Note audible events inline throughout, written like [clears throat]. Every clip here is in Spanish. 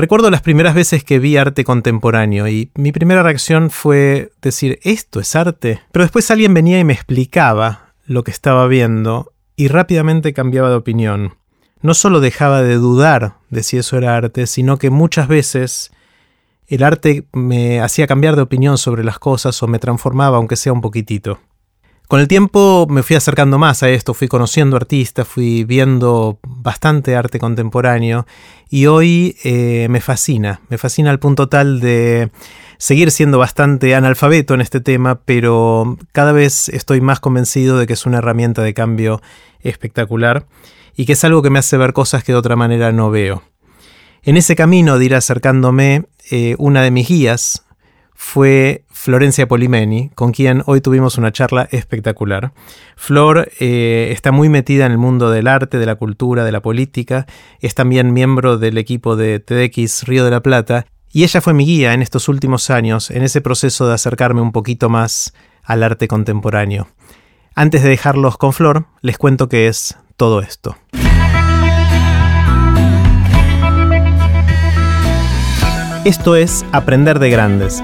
Recuerdo las primeras veces que vi arte contemporáneo y mi primera reacción fue decir, ¿esto es arte? Pero después alguien venía y me explicaba lo que estaba viendo y rápidamente cambiaba de opinión. No solo dejaba de dudar de si eso era arte, sino que muchas veces el arte me hacía cambiar de opinión sobre las cosas o me transformaba aunque sea un poquitito. Con el tiempo me fui acercando más a esto, fui conociendo artistas, fui viendo bastante arte contemporáneo y hoy eh, me fascina, me fascina al punto tal de seguir siendo bastante analfabeto en este tema, pero cada vez estoy más convencido de que es una herramienta de cambio espectacular y que es algo que me hace ver cosas que de otra manera no veo. En ese camino de ir acercándome, eh, una de mis guías, fue Florencia Polimeni, con quien hoy tuvimos una charla espectacular. Flor eh, está muy metida en el mundo del arte, de la cultura, de la política, es también miembro del equipo de TEDx Río de la Plata, y ella fue mi guía en estos últimos años, en ese proceso de acercarme un poquito más al arte contemporáneo. Antes de dejarlos con Flor, les cuento qué es todo esto. Esto es Aprender de Grandes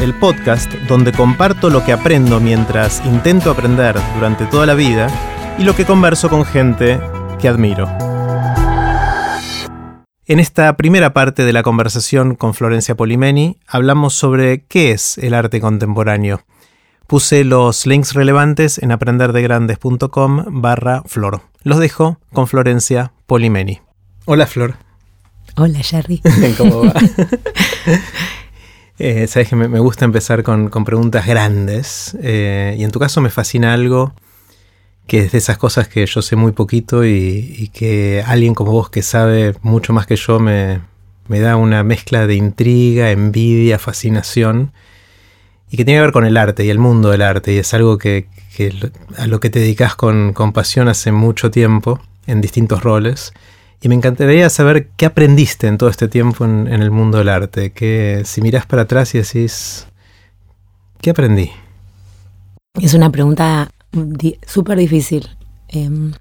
el podcast donde comparto lo que aprendo mientras intento aprender durante toda la vida y lo que converso con gente que admiro. En esta primera parte de la conversación con Florencia Polimeni hablamos sobre qué es el arte contemporáneo. Puse los links relevantes en aprenderdegrandes.com barra flor. Los dejo con Florencia Polimeni. Hola Flor. Hola Jerry. [laughs] ¿Cómo va? [laughs] Eh, Sabes que me, gusta empezar con, preguntas grandes. Eh, y en tu caso me fascina algo que es de esas cosas que yo sé muy poquito y, que alguien como vos que sabe mucho más que yo me, da una mezcla de intriga, envidia, fascinación. Y que tiene que ver con el arte y el mundo del arte. Y es algo que, a lo que te dedicas con, con pasión hace mucho tiempo, en distintos roles. Y me encantaría saber qué aprendiste en todo este tiempo en, el mundo del arte. Que si miras para atrás y decís, ¿qué aprendí? Es una pregunta súper difícil. Em,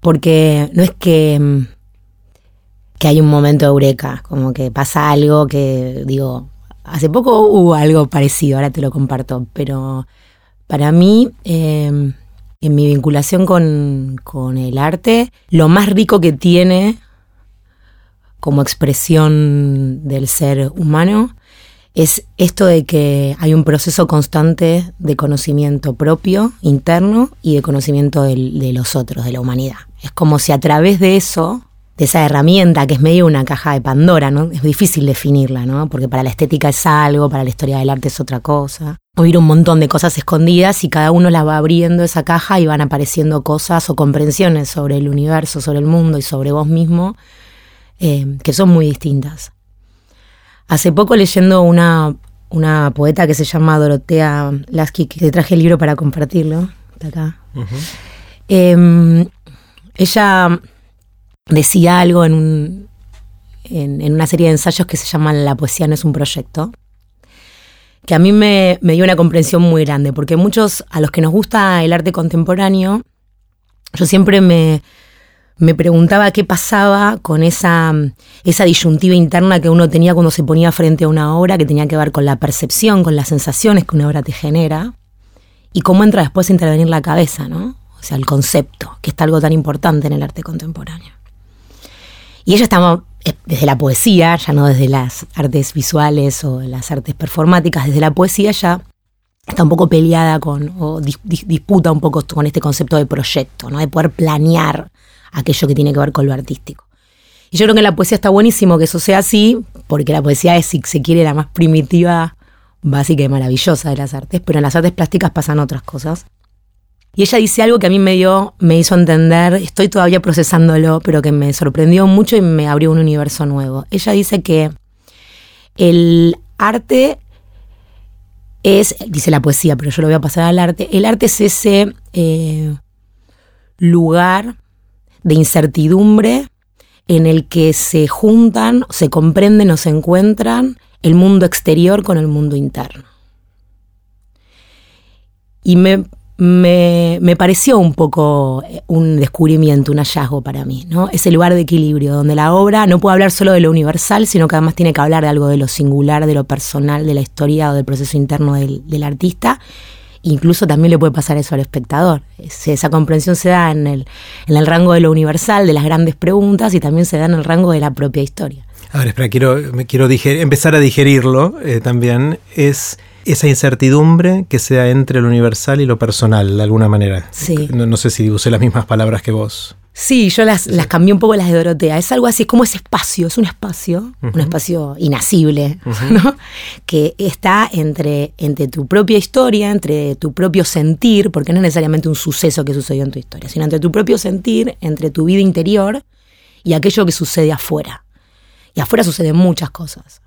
porque no es que, em, que hay un momento de eureka, como que pasa algo que digo, hace poco hubo algo parecido, ahora te lo comparto, pero para mí em, en mi vinculación con, el arte, lo más rico que tiene como expresión del ser humano es esto de que hay un proceso constante de conocimiento propio, interno, y de conocimiento de los otros, de la humanidad. Es como si a través de eso de esa herramienta que es medio una caja de Pandora, ¿no? Es difícil definirla, ¿no? Porque para la estética es algo, para la historia del arte es otra cosa. Oír un montón de cosas escondidas y cada uno las va abriendo esa caja y van apareciendo cosas o comprensiones sobre el universo, sobre el mundo y sobre vos mismo eh, que son muy distintas. Hace poco leyendo una, una poeta que se llama Dorotea Lasky, que te traje el libro para compartirlo, de acá. Em, ella decía algo en, en, una serie de ensayos que se llaman La poesía no es un proyecto, que a mí me, dio una comprensión muy grande, porque muchos, a los que nos gusta el arte contemporáneo, yo siempre me, me preguntaba qué pasaba con esa, esa disyuntiva interna que uno tenía cuando se ponía frente a una obra que tenía que ver con la percepción, con las sensaciones que una obra te genera, y cómo entra después a intervenir la cabeza, ¿no? O sea, el concepto, que está algo tan importante en el arte contemporáneo. Y ella estaba desde la poesía, ya no desde las artes visuales o las artes performáticas, desde la poesía ya está un poco peleada con, o disputa un poco con este concepto de proyecto, ¿no? de poder planear aquello que tiene que ver con lo artístico. Y yo creo que en la poesía está buenísimo que eso sea así, porque la poesía es, si se quiere, la más primitiva, básica y maravillosa de las artes, pero en las artes plásticas pasan otras cosas. Y ella dice algo que a mí me dio, me hizo entender, estoy todavía procesándolo, pero que me sorprendió mucho y me abrió un universo nuevo. Ella dice que el arte es, dice la poesía, pero yo lo voy a pasar al arte, el arte es ese eh, lugar de incertidumbre en el que se juntan, se comprenden o se encuentran el mundo exterior con el mundo interno. Y me me, me, pareció un poco eh, un descubrimiento, un hallazgo para mí, ¿no? Ese lugar de equilibrio, donde la obra no puede hablar solo de lo universal, sino que además tiene que hablar de algo de lo singular, de lo personal, de la historia o del proceso interno del, del artista. Incluso también le puede pasar eso al espectador. Esa comprensión se da en el, en el rango de lo universal, de las grandes preguntas, y también se da en el rango de la propia historia. A ver, espera, quiero, quiero empezar a digerirlo eh, también. Es esa incertidumbre que sea entre lo universal y lo personal, de alguna manera. Sí. No, sé si usé las mismas palabras que vos. Sí, yo las, las cambié un poco las de Dorotea. Es algo así, es como ese espacio, es un espacio, un espacio inacible, ¿no? Que está entre, entre tu propia historia, entre tu propio sentir, porque no es necesariamente un suceso que sucedió en tu historia, sino entre tu propio sentir, entre tu vida interior y aquello que sucede afuera. Y afuera suceden muchas cosas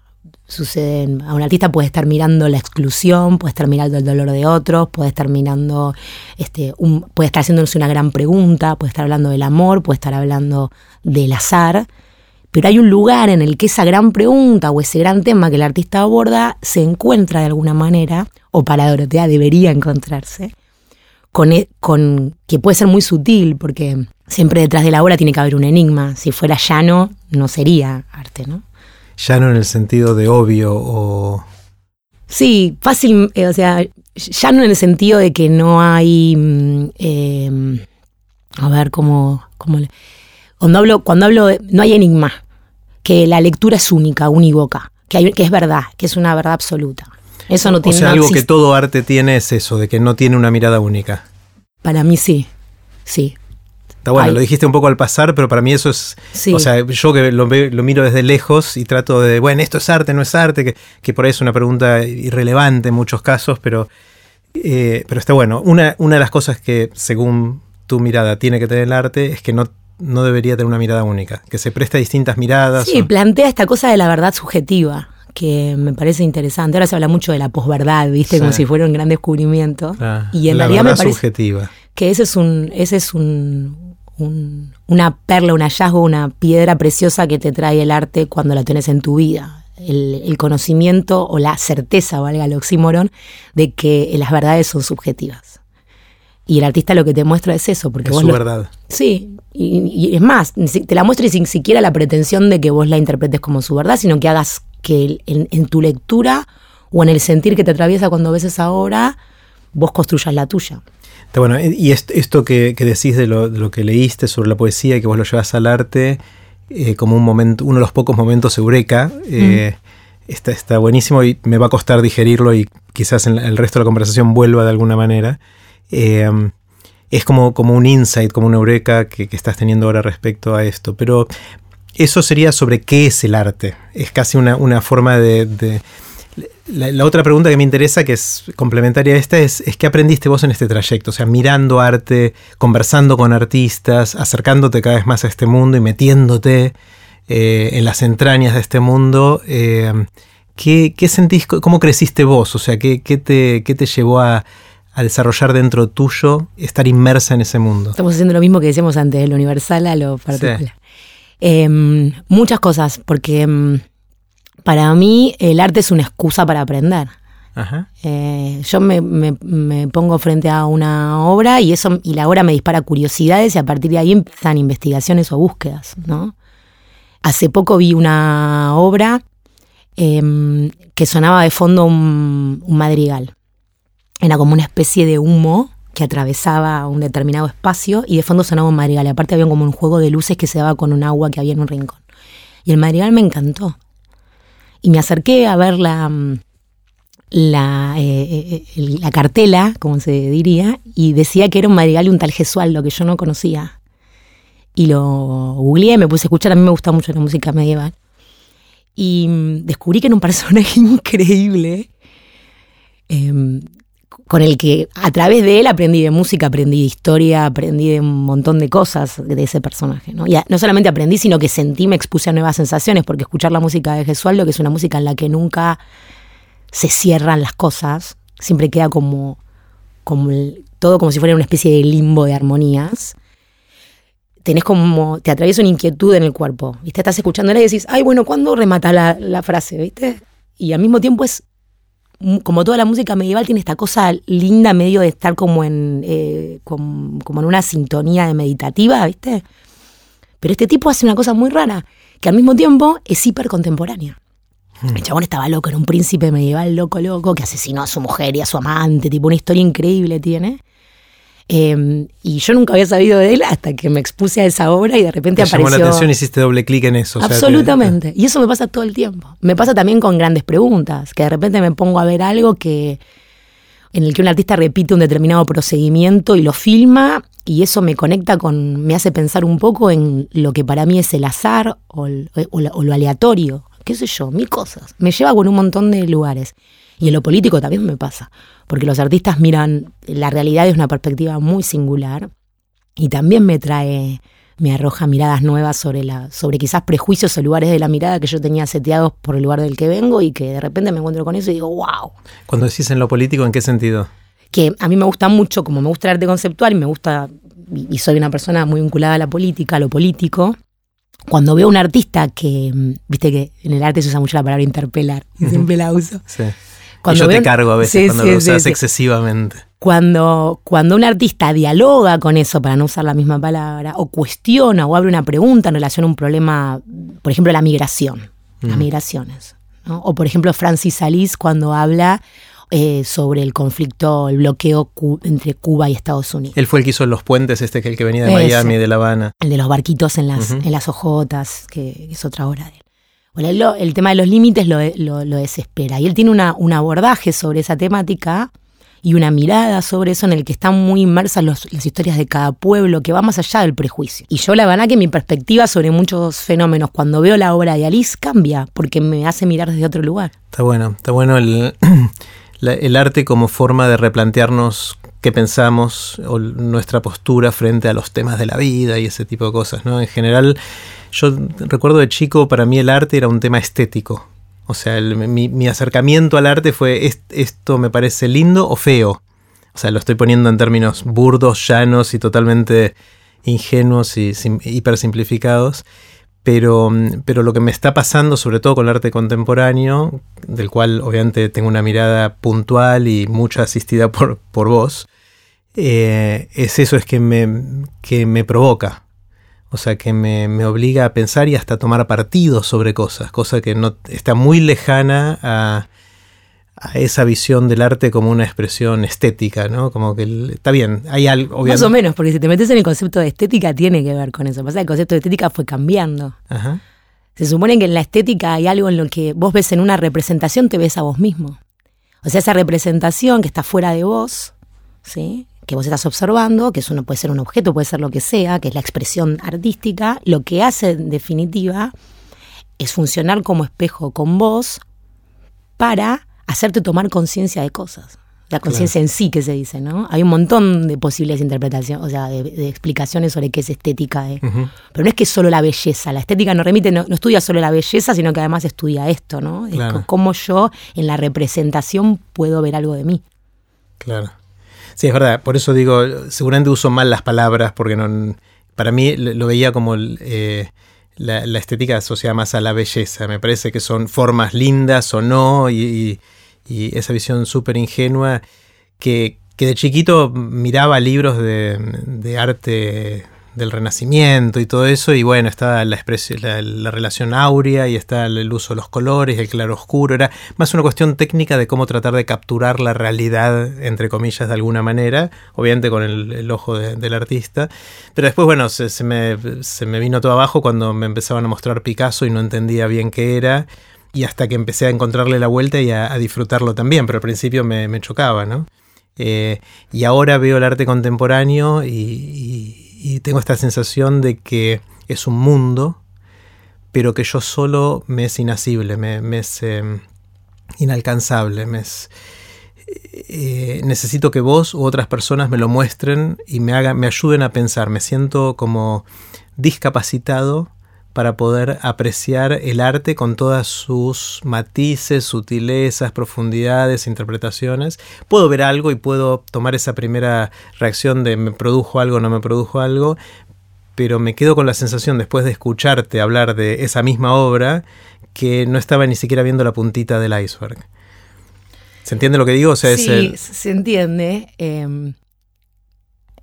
suceden. A un artista puede estar mirando la exclusión, puede estar mirando el dolor de otros, puede estar mirando, este, puede estar haciéndose una gran pregunta, puede estar hablando del amor, puede estar hablando del azar. Pero hay un lugar en el que esa gran pregunta o ese gran tema que el artista aborda se encuentra de alguna manera, o para Dorotea debería encontrarse, con, e, con que puede ser muy sutil, porque siempre detrás de la obra tiene que haber un enigma. Si fuera llano, no sería arte, ¿no? Ya no en el sentido de obvio o... Sí, fácil, eh, o sea, ya no en el sentido de que no hay... Mm, em, a ver, ¿cómo, cómo cuando hablo, cuando hablo de, no hay enigma, que la lectura es única, unívoca, que, hay, que es verdad, que es una verdad absoluta. Eso no tiene O sea, algo que todo arte tiene es eso, de que no tiene una mirada única. Para mí sí, sí. Está bueno, lo dijiste un poco al pasar, pero para mí eso es. O sea, yo que lo, lo, miro desde lejos y trato de. Bueno, esto es arte, no es arte, que, que por ahí es una pregunta irrelevante en muchos casos, pero. Eh, pero está bueno. Una, una de las cosas que, según tu mirada, tiene que tener el arte es que no no debería tener una mirada única, que se preste a distintas miradas. Sí, plantea esta cosa de la verdad subjetiva, que me parece interesante. Ahora se habla mucho de la posverdad, ¿viste? Como si fuera un gran descubrimiento. y en la realidad me parece subjetiva. que ese es un, ese es un, una perla, un hallazgo, una piedra preciosa que te trae el arte cuando la tenés en tu vida. El, conocimiento o la certeza, valga el oxímoron, de que las verdades son subjetivas. Y el artista lo que te muestra es eso. Porque es vos su verdad. Sí, y, es más, te la muestra sin siquiera la pretensión de que vos la interpretes como su verdad, sino que hagas que en, tu lectura o en el sentir que te atraviesa cuando ves esa obra, vos construyas la tuya. Bueno, y esto que, decís de lo, que leíste sobre la poesía y que vos lo llevas al arte eh, como un momento, uno de los pocos momentos eureka, eh, está, está, buenísimo y me va a costar digerirlo y quizás en el resto de la conversación vuelva de alguna manera. Eh, es como, como un insight, como una eureka que, estás teniendo ahora respecto a esto. Pero eso sería sobre qué es el arte. Es casi una, forma de la, otra pregunta que me interesa, que es complementaria a esta, es, ¿qué aprendiste vos en este trayecto? O sea, mirando arte, conversando con artistas, acercándote cada vez más a este mundo y metiéndote eh, en las entrañas de este mundo. Eh, ¿qué, sentís, cómo creciste vos? O sea, ¿qué, te, te, llevó a, desarrollar dentro tuyo estar inmersa en ese mundo? Estamos haciendo lo mismo que decíamos antes, de lo universal a lo particular. Em, muchas cosas, porque em, para mí el arte es una excusa para aprender. Eh, yo me, pongo frente a una obra y eso y la obra me dispara curiosidades y a partir de ahí empiezan investigaciones o búsquedas, ¿no? Hace poco vi una obra em, que sonaba de fondo un, madrigal. Era como una especie de humo que atravesaba un determinado espacio y de fondo sonaba un madrigal. Y aparte había como un juego de luces que se daba con un agua que había en un rincón. Y el madrigal me encantó. Y me acerqué a ver la, mm, la, eh, eh, la cartela, como se diría, y decía que era un madrigal y un tal Gesualdo que yo no conocía. Y lo googleé, me puse a escuchar, a mí me gusta mucho la música medieval. Y mm, descubrí que era un personaje [laughs] increíble. Em, con el que a través de él aprendí de música, aprendí de historia, aprendí de un montón de cosas de ese personaje. ¿no? Y no solamente aprendí, sino que sentí, me expuse a nuevas sensaciones, porque escuchar la música de Gesualdo, que es una música en la que nunca se cierran las cosas, siempre queda como, como todo como si fuera una especie de limbo de armonías. Tenés como, te atraviesa una inquietud en el cuerpo, ¿viste? Estás escuchándola y decís, ay, bueno, ¿cuándo remata la frase, viste? Y al mismo tiempo es como toda la música medieval, tiene esta cosa linda medio de estar como en, eh, como, en una sintonía de meditativa, ¿viste? Pero este tipo hace una cosa muy rara, que al mismo tiempo es hiper contemporánea. Hmm. El chabón estaba loco, era un príncipe medieval loco, loco, que asesinó a su mujer y a su amante, tipo una historia increíble tiene. Em, y yo nunca había sabido de él hasta que me expuse a esa obra y de repente Te apareció. llamó la atención y hiciste doble clic en eso. Absolutamente. Y eso me pasa todo el tiempo. Me pasa también con grandes preguntas, que de repente me pongo a ver algo que en el que un artista repite un determinado procedimiento y lo filma y eso me conecta con, me hace pensar un poco en lo que para mí es el azar o, o lo aleatorio, qué sé yo, mil cosas. Me lleva con un montón de lugares. Y en lo político también me pasa, porque los artistas miran la realidad desde una perspectiva muy singular y también me trae, me arroja miradas nuevas sobre, la, sobre quizás prejuicios o lugares de la mirada que yo tenía seteados por el lugar del que vengo y que de repente me encuentro con eso y digo, wow. Cuando decís en lo político, ¿en qué sentido? Que a mí me gusta mucho, como me gusta el arte conceptual y me gusta, y soy una persona muy vinculada a la política, a lo político, cuando veo a un artista que, viste que en el arte se usa mucho la palabra interpelar, y [laughs] siempre la uso. Sí yo te cargo a veces cuando lo usas excesivamente. Cuando, cuando un artista dialoga con eso, para no usar la misma palabra, o cuestiona o abre una pregunta en relación a un problema, por ejemplo, la migración, las mm. migraciones. O por ejemplo, Francis Salís cuando habla eh, sobre el conflicto, el bloqueo entre Cuba y Estados Unidos. Él fue el que hizo los puentes, este que el que venía de Miami, de La Habana. El de los barquitos en las, en las ojotas, que es otra obra de él. Bueno, el tema de los límites lo, desespera. Y él tiene un abordaje sobre esa temática y una mirada sobre eso en el que están muy inmersas las historias de cada pueblo, que va más allá del prejuicio. Y yo la verdad que mi perspectiva sobre muchos fenómenos cuando veo la obra de Alice cambia, porque me hace mirar desde otro lugar. Está bueno, está bueno el, [clears throat] el arte como forma de replantearnos qué pensamos o nuestra postura frente a los temas de la vida y ese tipo de cosas, ¿no? En general yo recuerdo de chico, para mí el arte era un tema estético. O sea, mi, acercamiento al arte fue esto me parece lindo o feo. O sea, lo estoy poniendo en términos burdos, llanos y totalmente ingenuos y hipersimplificados. Pero, pero lo que me está pasando, sobre todo con el arte contemporáneo, del cual obviamente tengo una mirada puntual y mucha asistida por, por vos, eh, es eso, es que me, que me provoca. O sea, que me, obliga a pensar y hasta tomar partido sobre cosas, cosa que no está muy lejana a, esa visión del arte como una expresión estética, ¿no? Como que está bien, hay algo, obviamente. Más o menos, porque si te metes en el concepto de estética, tiene que ver con eso. Pasa el concepto de estética fue cambiando. Se supone que en la estética hay algo en lo que vos ves en una representación, te ves a vos mismo. O sea, esa representación que está fuera de vos, ¿sí? Que vos estás observando, que eso puede ser un objeto, puede ser lo que sea, que es la expresión artística, lo que hace en definitiva es funcionar como espejo con vos para hacerte tomar conciencia de cosas. La conciencia en sí que se dice, ¿no? Hay un montón de posibles interpretaciones, o sea, de, explicaciones sobre qué es estética. ¿eh? Pero no es que solo la belleza, la estética no remite, no, estudia solo la belleza, sino que además estudia esto, ¿no? Es cómo yo en la representación puedo ver algo de mí. Claro. Sí, es verdad. Por eso digo, seguramente uso mal las palabras, porque para mí lo veía como eh, la, estética asociada más a la belleza. Me parece que son formas lindas o no, y, esa visión súper ingenua que, de chiquito miraba libros de arte del Renacimiento y todo eso, y bueno, está la, la, relación áurea y está el uso de los colores, el claro oscuro, era más una cuestión técnica de cómo tratar de capturar la realidad, entre comillas, de alguna manera, obviamente con el, ojo del artista, pero después, bueno, se, me, se me vino todo abajo cuando me empezaban a mostrar Picasso y no entendía bien qué era, y hasta que empecé a encontrarle la vuelta y a, disfrutarlo también, pero al principio me, me chocaba, ¿no? Eh, y ahora veo el arte contemporáneo y tengo esta sensación de que es un mundo, pero que yo solo me es inasible, me, es em, inalcanzable, me es, eh, necesito que vos u otras personas me lo muestren y me, hagan, me ayuden a pensar. Me siento como discapacitado para poder apreciar el arte con todas sus matices, sutilezas, profundidades, interpretaciones. Puedo ver algo y puedo tomar esa primera reacción de me produjo algo, no me produjo algo, pero me quedo con la sensación después de escucharte hablar de esa misma obra que no estaba ni siquiera viendo la puntita del iceberg. ¿Se entiende lo que digo? O sea, sí, el- se entiende. eh,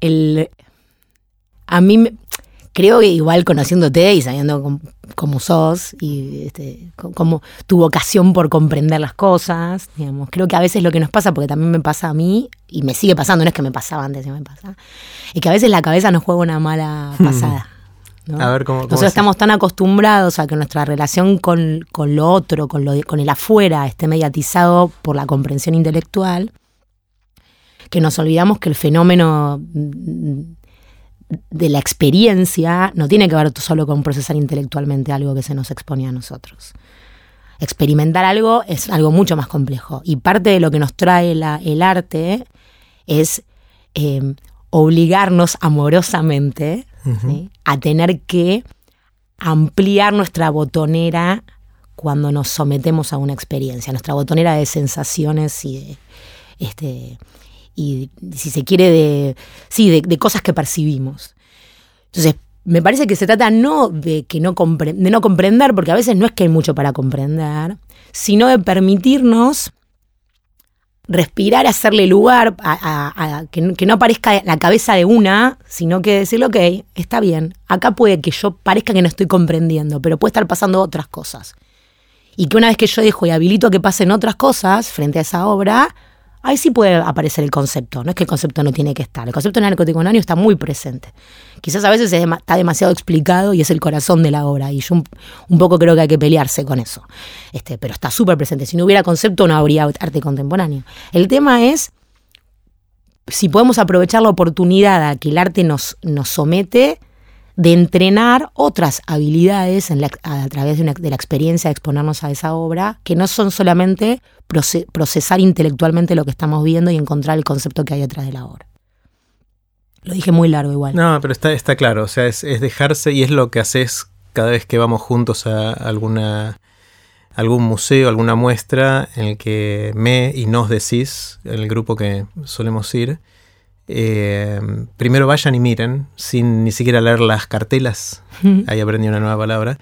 el, a mí, me- creo que igual conociéndote y sabiendo cómo, sos y este, cómo tu vocación por comprender las cosas, digamos, creo que a veces lo que nos pasa, porque también me pasa a mí, y me sigue pasando, no es que me pasaba antes, me pasa, es que a veces la cabeza nos juega una mala pasada. ¿no? Hmm. A ver, ¿cómo- Nosotros es? estamos tan acostumbrados a que nuestra relación con, con lo otro, con, lo, con el afuera, esté mediatizado por la comprensión intelectual, que nos olvidamos que el fenómeno mm, de la experiencia no tiene que ver solo con procesar intelectualmente algo que se nos expone a nosotros. Experimentar algo es algo mucho más complejo y parte de lo que nos trae la- el arte es eh, obligarnos amorosamente ¿sí? a tener que ampliar nuestra botonera cuando nos sometemos a una experiencia, nuestra botonera de sensaciones y de, este, y si se quiere, de, sí, de, cosas que percibimos. Entonces, me parece que se trata no de, que no de no comprender, porque a veces no es que hay mucho para comprender, sino de permitirnos respirar, hacerle lugar, a, a- a- que, no- que no aparezca la cabeza de una, sino que decirle, ok, está bien, acá puede que yo parezca que no estoy comprendiendo, pero puede estar pasando otras cosas. Y que una vez que yo dejo y habilito que pasen otras cosas frente a esa obra, ahí sí puede aparecer el concepto. No es que el concepto no tiene que estar. El concepto narcoticonáneo está muy presente. Quizás a veces está demasiado explicado y es el corazón de la obra. Y yo un, un poco creo que hay que pelearse con eso. Este, pero está súper presente. Si no hubiera concepto, no habría arte contemporáneo. El tema es si podemos aprovechar la oportunidad a que el arte nos, nos somete de entrenar otras habilidades a través de, una- de la experiencia de exponernos a esa obra, que no son solamente proce- procesar intelectualmente lo que estamos viendo y encontrar el concepto que hay detrás de la obra. Lo dije muy largo igual. No, pero está, está claro, o sea, es, es dejarse y es lo que haces cada vez que vamos juntos a alguna algún museo, alguna muestra en el que me y nos decís, el grupo que solemos ir, eh, primero vayan y miren, sin ni siquiera leer las cartelas, ahí aprendí una nueva palabra,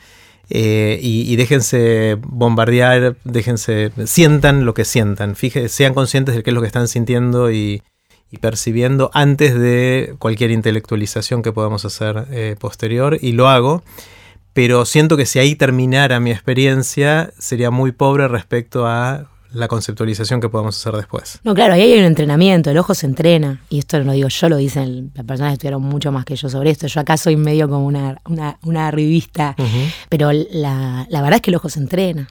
eh, y, y déjense bombardear, déjense, sientan lo que sientan, fíjense, sean conscientes de qué es lo que están sintiendo y, y percibiendo antes de cualquier intelectualización que podamos hacer eh, posterior, y lo hago, pero siento que si ahí terminara mi experiencia, sería muy pobre respecto a la conceptualización que podamos hacer después. No, claro, ahí hay un entrenamiento, el ojo se entrena, y esto no lo digo yo, lo dicen las personas que estudiaron mucho más que yo sobre esto. Yo acá soy medio como una, una, una revista, pero la, la verdad es que el ojo se entrena.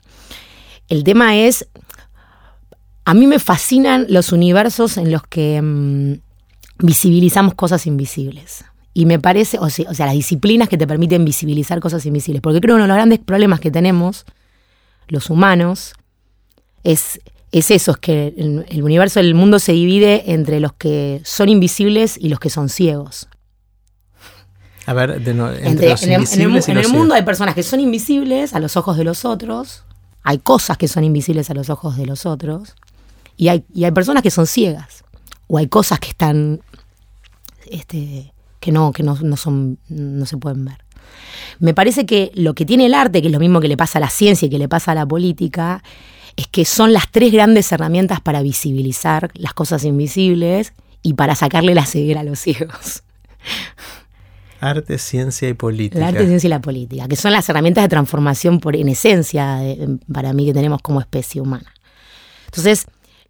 El tema es, a mí me fascinan los universos en los que mm, visibilizamos cosas invisibles. Y me parece, o sea, o sea, las disciplinas que te permiten visibilizar cosas invisibles. Porque creo que uno de los grandes problemas que tenemos, los humanos, es, es eso, es que el, el universo, el mundo se divide entre los que son invisibles y los que son ciegos. A ver, de no- entre, Entre- los en el, en el en el mundo hay personas que son invisibles a los ojos de los otros, hay cosas que son invisibles a los ojos de los otros, y hay, y hay personas que son ciegas, o hay cosas que están, este, que no, que no, no son, no se pueden ver. Me parece que lo que tiene el arte, que es lo mismo que le pasa a la ciencia y que le pasa a la política, es que son las tres grandes herramientas para visibilizar las cosas invisibles y para sacarle la ceguera a los ciegos. Arte, ciencia y política. La arte, ciencia y la política, que son las herramientas de transformación por en esencia de- para mí que tenemos como especie humana. Entonces,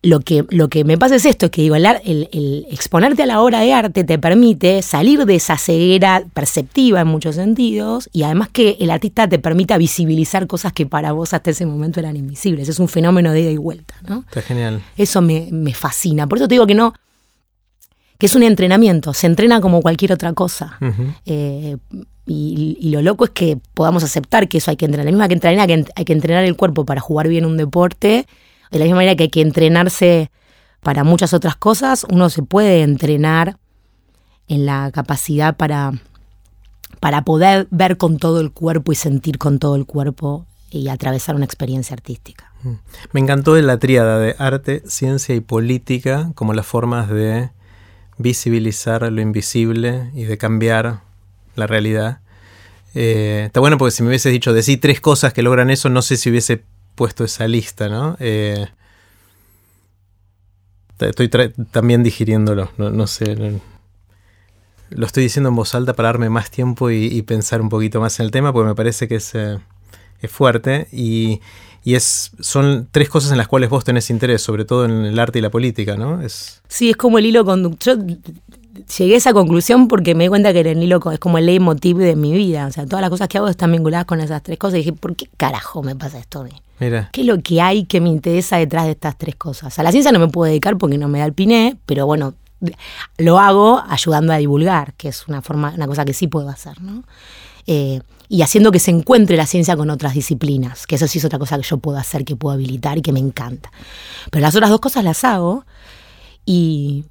lo que, lo que me pasa es esto, es que digo, el, ar- el- el exponerte a la obra de arte te permite salir de esa ceguera perceptiva en muchos sentidos y además que el artista te permita visibilizar cosas que para vos hasta ese momento eran invisibles. Es un fenómeno de ida y vuelta, ¿no? Está genial. Eso me, me fascina. Por eso te digo que no, que es un entrenamiento, se entrena como cualquier otra cosa. Eh, y, y lo loco es que podamos aceptar que eso hay que entrenar. La misma que entrenar, que hay que entrenar el cuerpo para jugar bien un deporte, de la misma manera que hay que entrenarse para muchas otras cosas, uno se puede entrenar en la capacidad para, para poder ver con todo el cuerpo y sentir con todo el cuerpo y atravesar una experiencia artística. Me encantó la tríada de arte, ciencia y política como las formas de visibilizar lo invisible y de cambiar la realidad. Eh, está bueno porque si me hubieses dicho decir tres cosas que logran eso, no sé si hubiese puesto esa lista, ¿no? Eh, estoy también digiriéndolo, no, sé. lo estoy diciendo en voz alta para darme más tiempo y, pensar un poquito más en el tema, porque me parece que es, eh, es fuerte y, y, es, son tres cosas en las cuales vos tenés interés, sobre todo en el arte y la política, ¿no? Es... Sí, es como el hilo conductor llegué a esa conclusión porque me di cuenta que el hilo es como el leitmotiv de mi vida. O sea, todas las cosas que hago están vinculadas con esas tres cosas. Y dije, ¿por qué carajo me pasa esto a mí? ¿Qué es lo que hay que me interesa detrás de estas tres cosas? A la ciencia no me puedo dedicar porque no me da el piné, pero bueno, lo hago ayudando a divulgar, que es una forma, una cosa que sí puedo hacer, ¿no? Eh, y haciendo que se encuentre la ciencia con otras disciplinas, que eso sí es otra cosa que yo puedo hacer, que puedo habilitar y que me encanta. Pero las otras dos cosas las hago y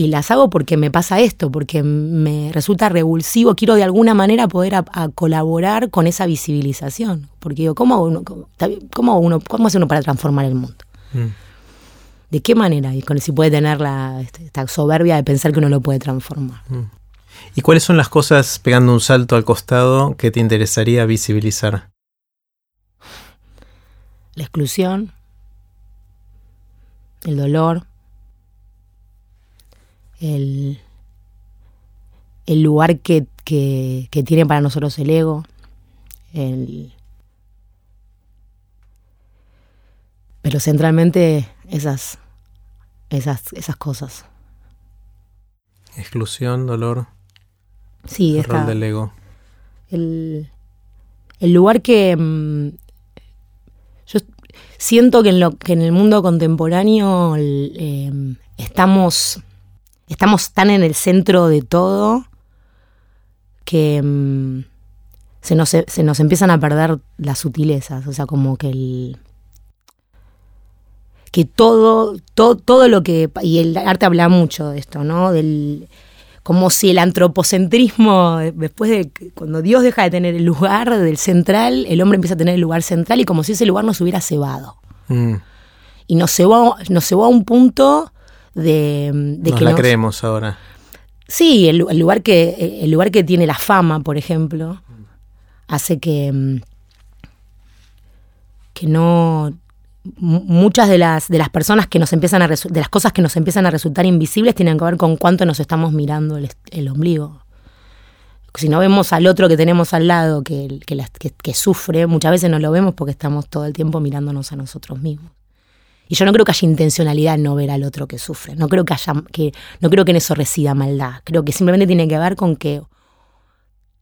y las hago porque me pasa esto, porque me resulta revulsivo, quiero de alguna manera poder a, colaborar con esa visibilización. Porque digo, ¿cómo, uno, cómo, uno, cómo hace uno para transformar el mundo? Mm. ¿De qué manera? Y con, si puede tener la, este, esta soberbia de pensar que uno lo puede transformar. Mm. ¿Y cuáles son las cosas, pegando un salto al costado, que te interesaría visibilizar? La exclusión, el dolor, el, el lugar que, tiene para nosotros el ego, pero centralmente esas, esas, esas cosas. Exclusión, dolor. Sí, el rol del ego. El, el lugar que mm, yo siento que en, lo, que en el mundo contemporáneo eh, estamos estamos tan en el centro de todo que mm, se, nos, se, nos, empiezan a perder las sutilezas, o sea, como que el que todo, todo, todo lo que, y el arte habla mucho de esto, ¿no? Del, como si el antropocentrismo, después de cuando Dios deja de tener el lugar del central, el hombre empieza a tener el lugar central y como si ese lugar nos hubiera cebado. Mm. Y nos cebó, nos cebó a un punto de, de que la creemos ahora. Sí, el, lugar que, el lugar que tiene la fama, por ejemplo, hace que, mm, que no muchas de las de las personas que nos empiezan a de las cosas que nos empiezan a resultar invisibles tienen que ver con cuánto nos estamos mirando el, ombligo. Si no vemos al otro que tenemos al lado que, que, que, sufre, muchas veces no lo vemos porque estamos todo el tiempo mirándonos a nosotros mismos. Y yo no creo que haya intencionalidad en no ver al otro que sufre. No creo que haya, que, no creo que en eso resida maldad. Creo que simplemente tiene que ver con que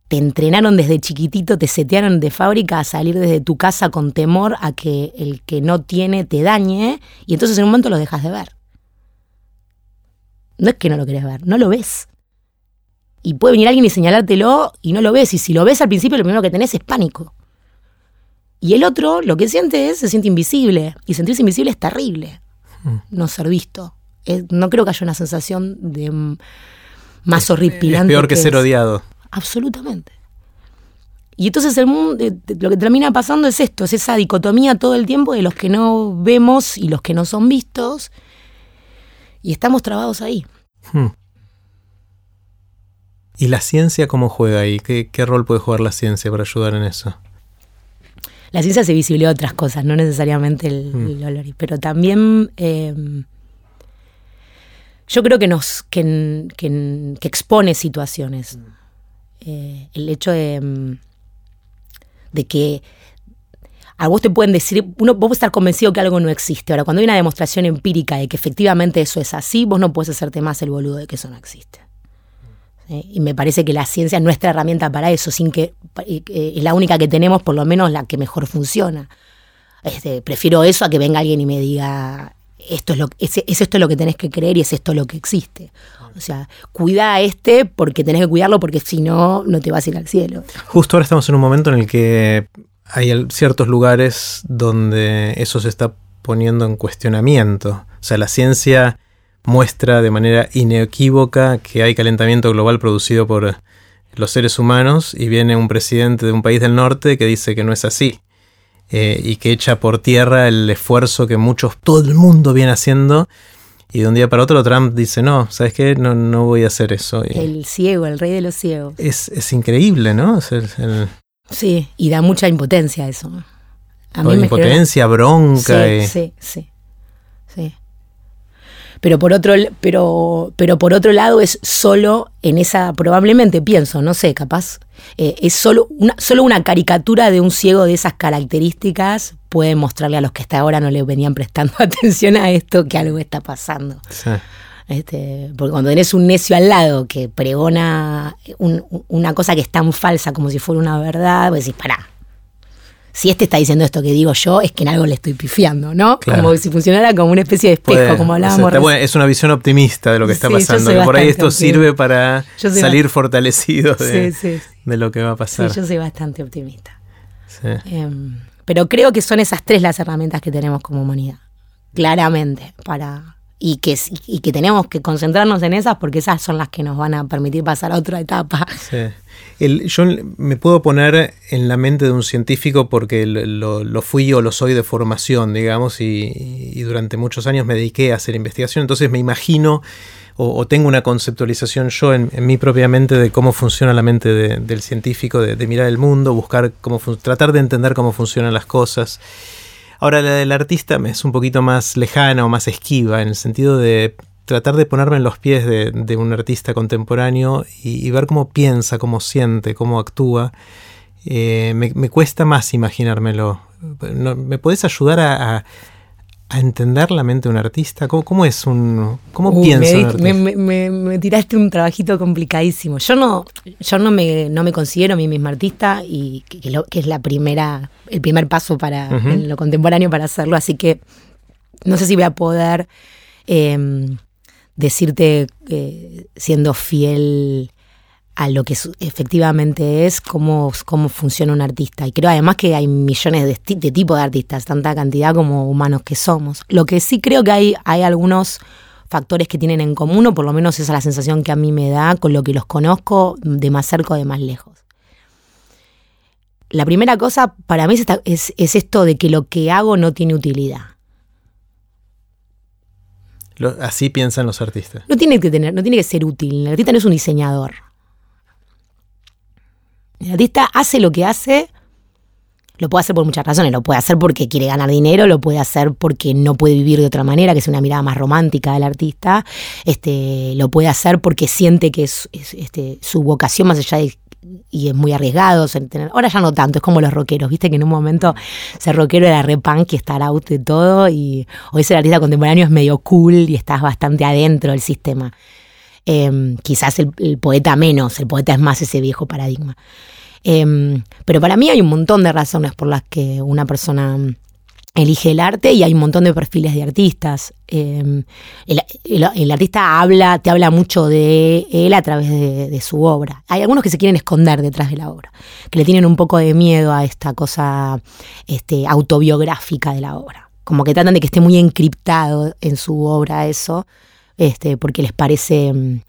te entrenaron desde chiquitito, te setearon de fábrica a salir desde tu casa con temor a que el que no tiene te dañe, y entonces en un momento lo dejas de ver. No es que no lo querés ver, no lo ves. Y puede venir alguien y señalártelo y no lo ves. Y si lo ves al principio, lo primero que tenés es pánico. Y el otro lo que siente es, se siente invisible. Y sentirse invisible es terrible. Hmm. No ser visto. no creo que haya una sensación de más horripilante. Es peor que, ser odiado. Absolutamente. Y entonces el mundo, lo que termina pasando es esto, es esa dicotomía todo el tiempo de los que no vemos y los que no son vistos. Y estamos trabados ahí. Hmm. ¿Y la ciencia cómo juega ahí? ¿Qué, ¿Qué, rol puede jugar la ciencia para ayudar en eso? La ciencia se visibiliza otras cosas, no necesariamente el, mm. pero también em, yo creo que nos que, expone situaciones. Mm. Eh, el hecho de, em, de que a vos te pueden decir, uno, vos puedes estar convencido que algo no existe. Ahora, cuando hay una demostración empírica de que efectivamente eso es así, vos no puedes hacerte más el boludo de que eso no existe. Y me parece que la ciencia es nuestra herramienta para eso, sin que es la única que tenemos, por lo menos la que mejor funciona. Este, prefiero eso a que venga alguien y me diga esto es lo es, es esto lo que tenés que creer y es esto lo que existe. O sea, cuida a este porque tenés que cuidarlo porque si no, no te vas a ir al cielo. Justo ahora estamos en un momento en el que hay ciertos lugares donde eso se está poniendo en cuestionamiento. O sea, la ciencia muestra de manera inequívoca que hay calentamiento global producido por los seres humanos y viene un presidente de un país del norte que dice que no es así eh, y que echa por tierra el esfuerzo que muchos, todo el mundo viene haciendo y de un día para otro Trump dice, no, ¿sabes qué? No, no voy a hacer eso. el ciego, el rey de los ciegos. Es, increíble, ¿no? Sí, y da mucha impotencia eso. A impotencia, bronca. Sí, sí, sí, sí. Pero por otro, pero, pero por otro lado es solo en esa, probablemente pienso, no sé, capaz, eh, es solo una, solo una caricatura de un ciego de esas características puede mostrarle a los que hasta ahora no le venían prestando [laughs] atención a esto que algo está pasando. Este, porque cuando tenés un necio al lado que pregona una cosa que es tan falsa como si fuera una verdad, vos decís, pará, si este está diciendo esto que digo yo, es que en algo le estoy pifiando, ¿no? Como si funcionara como una especie de espejo, como hablábamos. es una visión optimista de lo que está pasando, que por ahí esto sirve para salir fortalecido de, lo que va a pasar. Sí, yo soy bastante optimista. Em, pero creo que son esas tres las herramientas que tenemos como humanidad, claramente, para y que, y que tenemos que concentrarnos en esas porque esas son las que nos van a permitir pasar a otra etapa. Sí. El, yo me puedo poner en la mente de un científico porque lo, fui o lo soy de formación, digamos, y, durante muchos años me dediqué a hacer investigación, entonces me imagino o, tengo una conceptualización yo en, mi propia mente de cómo funciona la mente del científico, de, mirar el mundo, buscar cómo tratar de entender cómo funcionan las cosas. Ahora la del artista es un poquito más lejana o más esquiva, en el sentido de tratar de ponerme en los pies de, un artista contemporáneo y, ver cómo piensa, cómo siente, cómo actúa. Eh, me, cuesta más imaginármelo. ¿Me puedes ayudar a, entender la mente de un artista? ¿Cómo, es un. cómo piensa me, Me, tiraste un trabajito complicadísimo. Yo no, yo no me, no me considero a mí misma artista y que, que es la primera, el primer paso para lo contemporáneo para hacerlo, así que no sé si voy a poder. Em, decirte eh, siendo fiel a lo que efectivamente es, cómo, cómo funciona un artista. Y creo además que hay millones de, de tipos de artistas, tanta cantidad como humanos que somos. Lo que sí creo que hay, hay algunos factores que tienen en común, o por lo menos esa es la sensación que a mí me da con lo que los conozco de más cerca o de más lejos. La primera cosa para mí es esto de que lo que hago no tiene utilidad así piensan los artistas. No tiene que tener, no tiene que ser útil. El artista no es un diseñador. El artista hace lo que hace. Lo puede hacer por muchas razones. Lo puede hacer porque quiere ganar dinero, lo puede hacer porque no puede vivir de otra manera, que es una mirada más romántica del artista. Este, lo puede hacer porque siente que es, este, su vocación, más allá de y es muy arriesgado. Ahora ya no tanto, es como los rockeros, viste que en un momento ser rockero era re punk y estar out de todo, y hoy ser artista contemporáneo es medio cool y estás bastante adentro del sistema. Em, quizás el, poeta menos, el poeta es más ese viejo paradigma. Em, pero para mí hay un montón de razones por las que una persona elige el arte y hay un montón de perfiles de artistas. Em, el, artista habla, te habla mucho de él a través de, su obra. Hay algunos que se quieren esconder detrás de la obra, que le tienen un poco de miedo a esta cosa este, autobiográfica de la obra. Como que tratan de que esté muy encriptado en su obra eso, este, porque les parece em,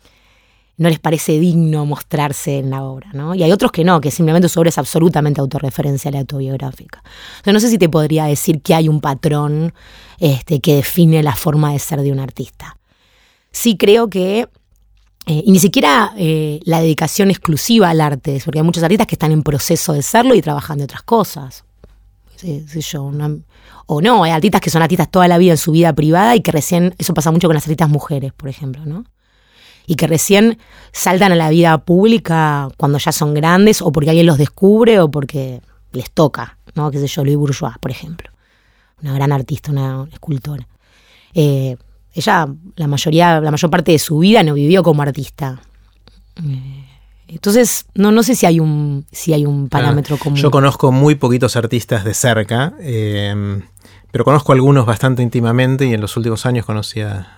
no les parece digno mostrarse en la obra, ¿no? Y hay otros que no, que simplemente su obra es absolutamente autorreferencial y autobiográfica. no sé si te podría decir que hay un patrón este, que define la forma de ser de un artista. Sí creo que eh, y ni siquiera eh, la dedicación exclusiva al arte, porque hay muchos artistas que están en proceso de serlo y trabajan de otras cosas. Yo, o no, hay artistas que son artistas toda la vida en su vida privada y que recién, eso pasa mucho con las artistas mujeres, por ejemplo, ¿no? y que recién saltan a la vida pública cuando ya son grandes o porque alguien los descubre o porque les toca, ¿no? Qué sé yo, Louis Bourgeois, por ejemplo. Una gran artista, una escultora. Eh, ella, la mayoría, la mayor parte de su vida no vivió como artista. Eh, entonces, no, no sé si hay un, si hay un parámetro común. Yo conozco muy poquitos artistas de cerca, eh, pero conozco algunos bastante íntimamente y en los últimos años conocí a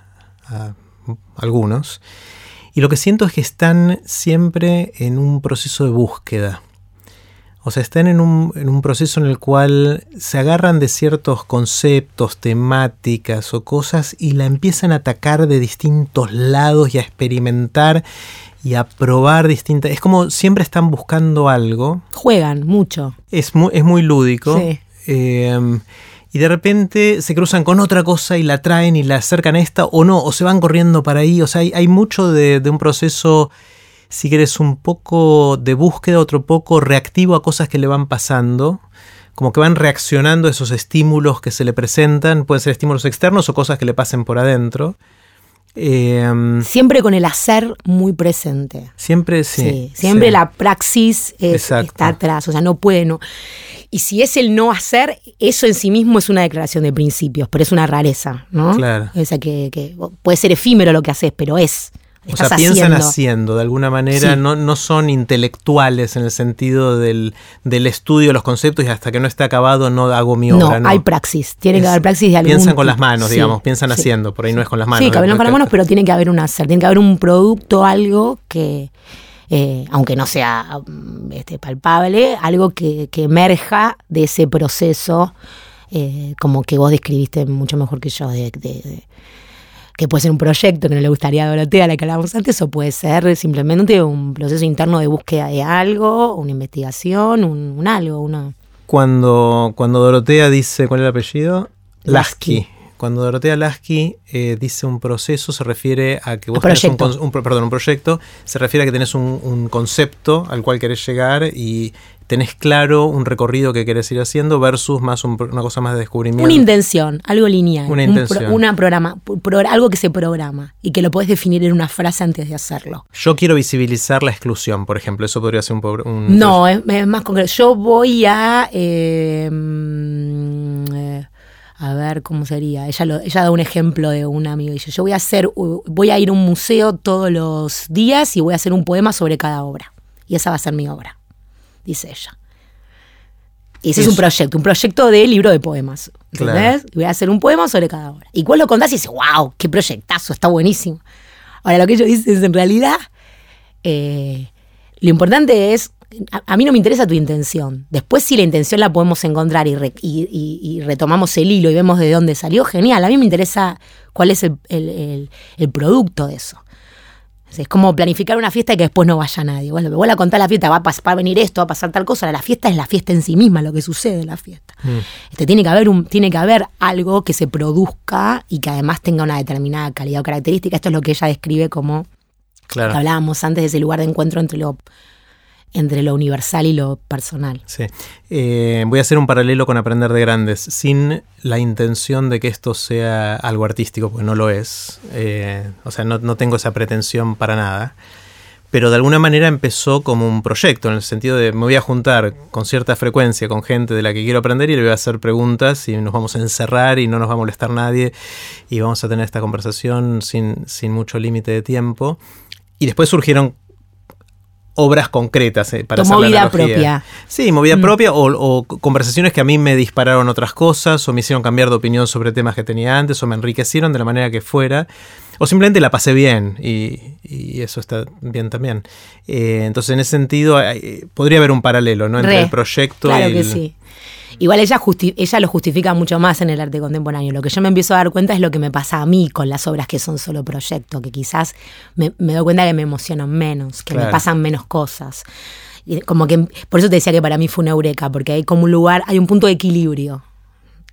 algunos. Y lo que siento es que están siempre en un proceso de búsqueda. O sea, están en un, proceso en el cual se agarran de ciertos conceptos, temáticas o cosas y la empiezan a atacar de distintos lados y a experimentar y a probar distintas... Es como siempre están buscando algo. Juegan mucho. Es muy, es muy lúdico. Sí. Eh, y de repente se cruzan con otra cosa y la traen y la acercan a esta o no, o se van corriendo para ahí. O sea, hay, mucho de, un proceso, si quieres, un poco de búsqueda, otro poco reactivo a cosas que le van pasando. Como que van reaccionando a esos estímulos que se le presentan, pueden ser estímulos externos o cosas que le pasen por adentro. Em, siempre con el hacer muy presente. Siempre sí. Sí, siempre sí. la praxis es- está atrás, o sea, no puede no. Y si es el no hacer, eso en sí mismo es una declaración de principios, pero es una rareza, ¿no? Claro. O sea, que, que puede ser efímero lo que haces, pero es. O sea, piensan haciendo. haciendo, de alguna manera, Sí. no, no son intelectuales en el sentido del, del estudio de los conceptos y hasta que no esté acabado no hago mi obra. No, hay praxis. Tiene que haber praxis de algún Piensan con las manos, Sí, digamos, piensan sí. haciendo, por ahí no es con las manos. Sí, que hablan con las manos, pero tiene que haber un hacer, tiene que haber un producto, algo que, eh, aunque no sea mm, este, palpable, algo que, que emerja de ese proceso, eh, como que vos describiste mucho mejor que yo, de, de- de- que puede ser un proyecto que no le gustaría a Dorotea, la que hablábamos antes, o puede ser simplemente un proceso interno de búsqueda de algo, una investigación, un, un algo, una... Cuando, cuando Dorotea dice, ¿cuál es el apellido? Lasky. Cuando Dorotea Lasky eh, dice un proceso, se refiere a que vos A tenés perdón, un proyecto, se refiere a que tenés un, un concepto al cual querés llegar y tenés claro un recorrido que querés ir haciendo versus más un una cosa más de descubrimiento. Una intención, algo lineal. Una un intención. una programa, pro- algo que se programa y que lo podés definir en una frase antes de hacerlo. Yo quiero visibilizar la exclusión, por ejemplo. Eso podría ser un... un No, es, es más concreto. Yo voy a. eh, mm, eh, a ver cómo sería. Ella, lo- ella da un ejemplo de un amigo. Dice: Yo voy a hacer. Voy a ir a un museo todos los días y voy a hacer un poema sobre cada obra. Y esa va a ser mi obra. Dice ella. Y ese es un proyecto, un proyecto de libro de poemas. ¿Entendés? Voy a hacer un poema sobre cada obra. Y vos lo contás y dices, wow, qué proyectazo, está buenísimo. Ahora, lo que ellos dicen es en realidad, eh, lo importante es, a, a mí no me interesa tu intención. Después, si la intención la podemos encontrar y, re- y- y- y retomamos el hilo y vemos de dónde salió, genial. A mí me interesa cuál es el, el- el- el producto de eso. Es como planificar una fiesta y que después no vaya nadie. Bueno, vos la contás la fiesta, va a, va a venir esto, va a pasar tal cosa. La fiesta es la fiesta en sí misma, lo que sucede en la fiesta. Mm. Este, tiene, que haber un, tiene que haber algo que se produzca y que además tenga una determinada calidad o característica. Esto es lo que ella describe como Claro. que hablábamos antes de ese lugar de encuentro entre lo, entre lo universal y lo personal. Sí. Eh, voy a hacer un paralelo con Aprender de Grandes, sin la intención de que esto sea algo artístico, porque no lo es. Eh, o sea, no, no tengo esa pretensión para nada. Pero de alguna manera empezó como un proyecto, en el sentido de me voy a juntar con cierta frecuencia con gente de la que quiero aprender y le voy a hacer preguntas y nos vamos a encerrar y no nos va a molestar nadie y vamos a tener esta conversación sin, sin mucho límite de tiempo. Y después surgieron obras concretas eh, para Tomó hacer la vida analogía. propia. Sí, movida Mm. propia o, o conversaciones que a mí me dispararon otras cosas o me hicieron cambiar de opinión sobre temas que tenía antes o me enriquecieron de la manera que fuera o simplemente la pasé bien y, y eso está bien también. Eh, entonces en ese sentido hay- podría haber un paralelo ¿no? entre Re, el proyecto Claro y que sí. Igual ella, justi- ella lo justifica mucho más en el arte contemporáneo. Lo que yo me empiezo a dar cuenta es lo que me pasa a mí con las obras que son solo proyecto, que quizás me, me doy cuenta que me emocionan menos, que Claro. me pasan menos cosas. Como que, por eso te decía que para mí fue una eureka, porque hay como un lugar, hay un punto de equilibrio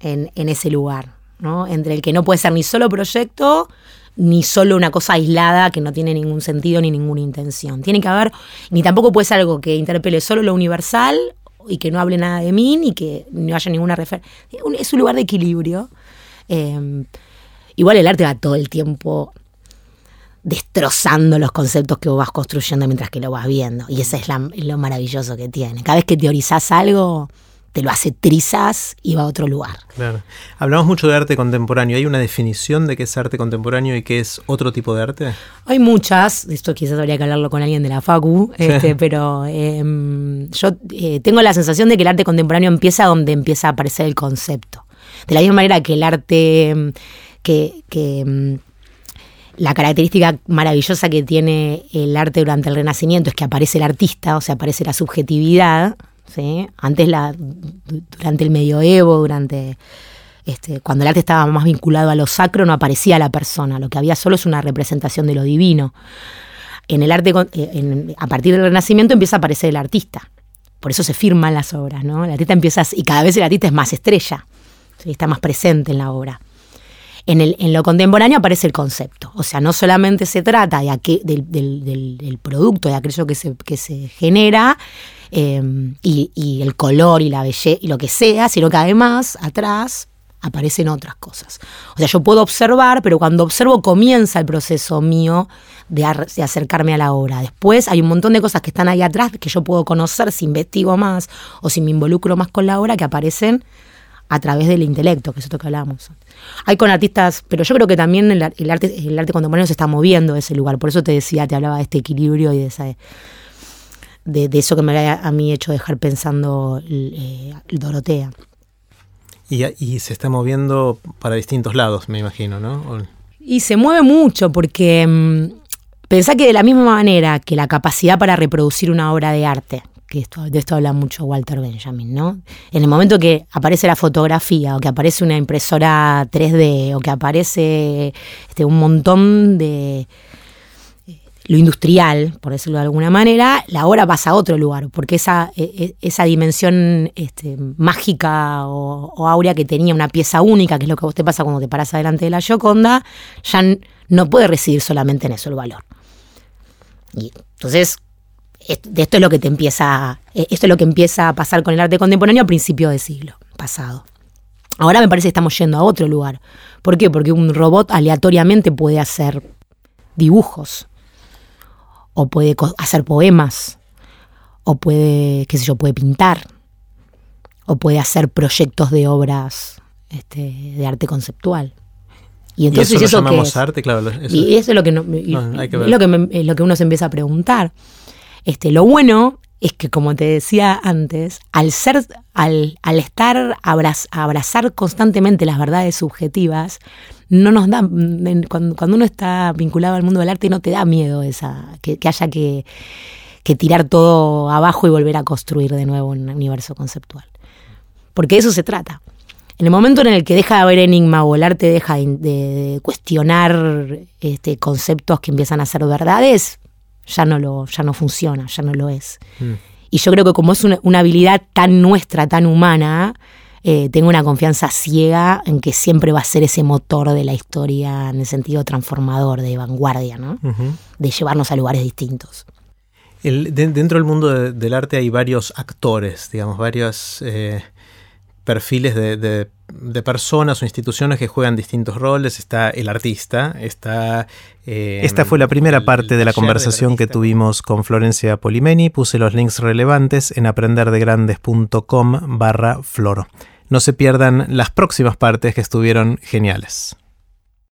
en, en ese lugar, ¿no? Entre el que no puede ser ni solo proyecto, ni solo una cosa aislada que no tiene ningún sentido ni ninguna intención. Tiene que haber, ni tampoco puede ser algo que interpele solo lo universal y que no hable nada de mí, ni que no haya ninguna referencia. Es un lugar de equilibrio. Eh, igual el arte va todo el tiempo destrozando los conceptos que vos vas construyendo mientras que lo vas viendo. Y eso es lo maravilloso que tiene. Cada vez que teorizás algo, te lo hace trizas y va a otro lugar. Claro. Hablamos mucho de arte contemporáneo. ¿Hay una definición de qué es arte contemporáneo y qué es otro tipo de arte? Hay muchas, esto quizás habría que hablarlo con alguien de la Facu, este, pero em, yo eh, tengo la sensación de que el arte contemporáneo empieza donde empieza a aparecer el concepto. De la misma manera que el arte, em, que, que, em, la característica maravillosa que tiene el arte durante el Renacimiento es que aparece el artista, o sea, aparece la subjetividad. ¿Sí? Antes, la, durante el medioevo, durante este, cuando el arte estaba más vinculado a lo sacro, no aparecía la persona, lo que había solo es una representación de lo divino. En el arte, eh, en- a partir del Renacimiento empieza a aparecer el artista. Por eso se firman las obras, ¿no? El artista empieza, y cada vez el artista es más estrella, está más presente en la obra. En, el, en lo contemporáneo aparece el concepto. O sea, no solamente se trata de aquel- del, producto, de aquello que se, que se genera, eh, y, el color y la belleza y lo que sea, sino que además atrás aparecen otras cosas. O sea, yo puedo observar, pero cuando observo comienza el proceso mío de, acercarme a la obra. Después hay un montón de cosas que están ahí atrás que yo puedo conocer si investigo más o si me involucro más con la obra que aparecen a través del intelecto, que es esto que hablamos. Hay con artistas, pero yo creo que también el, arte, el arte contemporáneo se está moviendo de ese lugar. Por eso te decía, te hablaba de este equilibrio y de esa de, eso que me ha a mí hecho dejar pensando eh, Dorotea. Y, se está moviendo para distintos lados, me imagino, ¿no? Y se mueve mucho porque mm, pensá que de la misma manera que la capacidad para reproducir una obra de arte, que esto, de esto habla mucho Walter Benjamin, ¿no? En el momento que aparece la fotografía o que aparece una impresora 3D o que aparece este, un montón de, lo industrial, por decirlo de alguna manera, la obra pasa a otro lugar, porque esa, e, e, esa dimensión este, mágica o, áurea que tenía una pieza única, que es lo que a vos te pasa cuando te paras adelante de la Gioconda, ya no puede residir solamente en eso el valor. Y entonces, de esto es lo que te empieza, e, esto es lo que empieza a pasar con el arte contemporáneo a principios del siglo pasado. Ahora me parece que estamos yendo a otro lugar. ¿Por qué? Porque un robot aleatoriamente puede hacer dibujos o puede hacer poemas, o puede, qué sé yo, puede pintar, o puede hacer proyectos de obras este, de arte conceptual. Y entonces eso, lo llamamos arte, claro. y eso es lo que, lo que, lo que uno se empieza a preguntar. Este, lo bueno es que, como te decía antes, al ser, al, al estar abrazar constantemente las verdades subjetivas, no nos da, cuando, uno está vinculado al mundo del arte, no te da miedo esa, que, haya que, que, tirar todo abajo y volver a construir de nuevo un universo conceptual. Porque de eso se trata. En el momento en el que deja de haber enigma o el arte deja de, cuestionar este, conceptos que empiezan a ser verdades, ya no, lo, ya no funciona, ya no lo es. Mm. Y yo creo que como es una, una habilidad tan nuestra, tan humana, eh, tengo una confianza ciega en que siempre va a ser ese motor de la historia en el sentido transformador, de vanguardia, ¿no? De llevarnos a lugares distintos. dentro del mundo del arte hay varios actores, digamos, varios eh, perfiles de, personas o instituciones que juegan distintos roles. Está el artista, está... Eh, Esta fue la primera parte de la conversación que tuvimos con Florencia Polimeni. Puse los links relevantes en aprenderdegrandes.com barra floro. No se pierdan las próximas partes que estuvieron geniales.